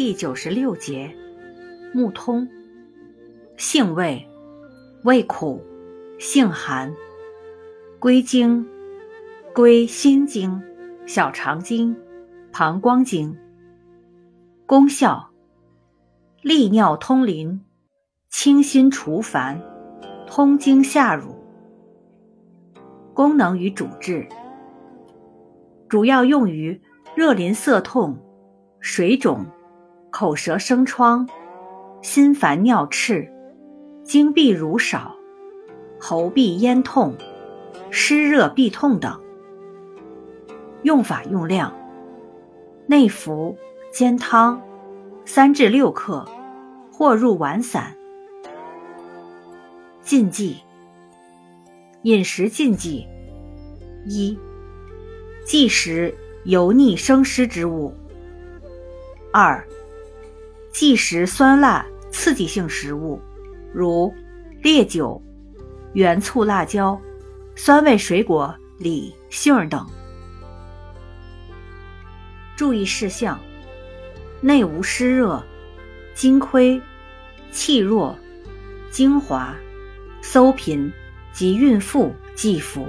第九十六节，木通，性味，味苦，性寒，归经，归心经、小肠经、膀胱经。功效，利尿通淋，清心除烦，通经下乳。功能与主治，主要用于热淋涩痛、水肿、口舌生疮、心烦尿赤、经闭乳少、喉闭咽痛、湿热痹痛等。用法用量：内服。煎汤，三至六克，或入丸散。禁忌：饮食禁忌一、忌食油腻生湿之物；二、忌食酸辣刺激性食物，如烈酒、原醋、辣椒、酸味水果、李、杏等。注意事项。内无湿热，精亏，气弱，精华，搜频及孕妇忌服。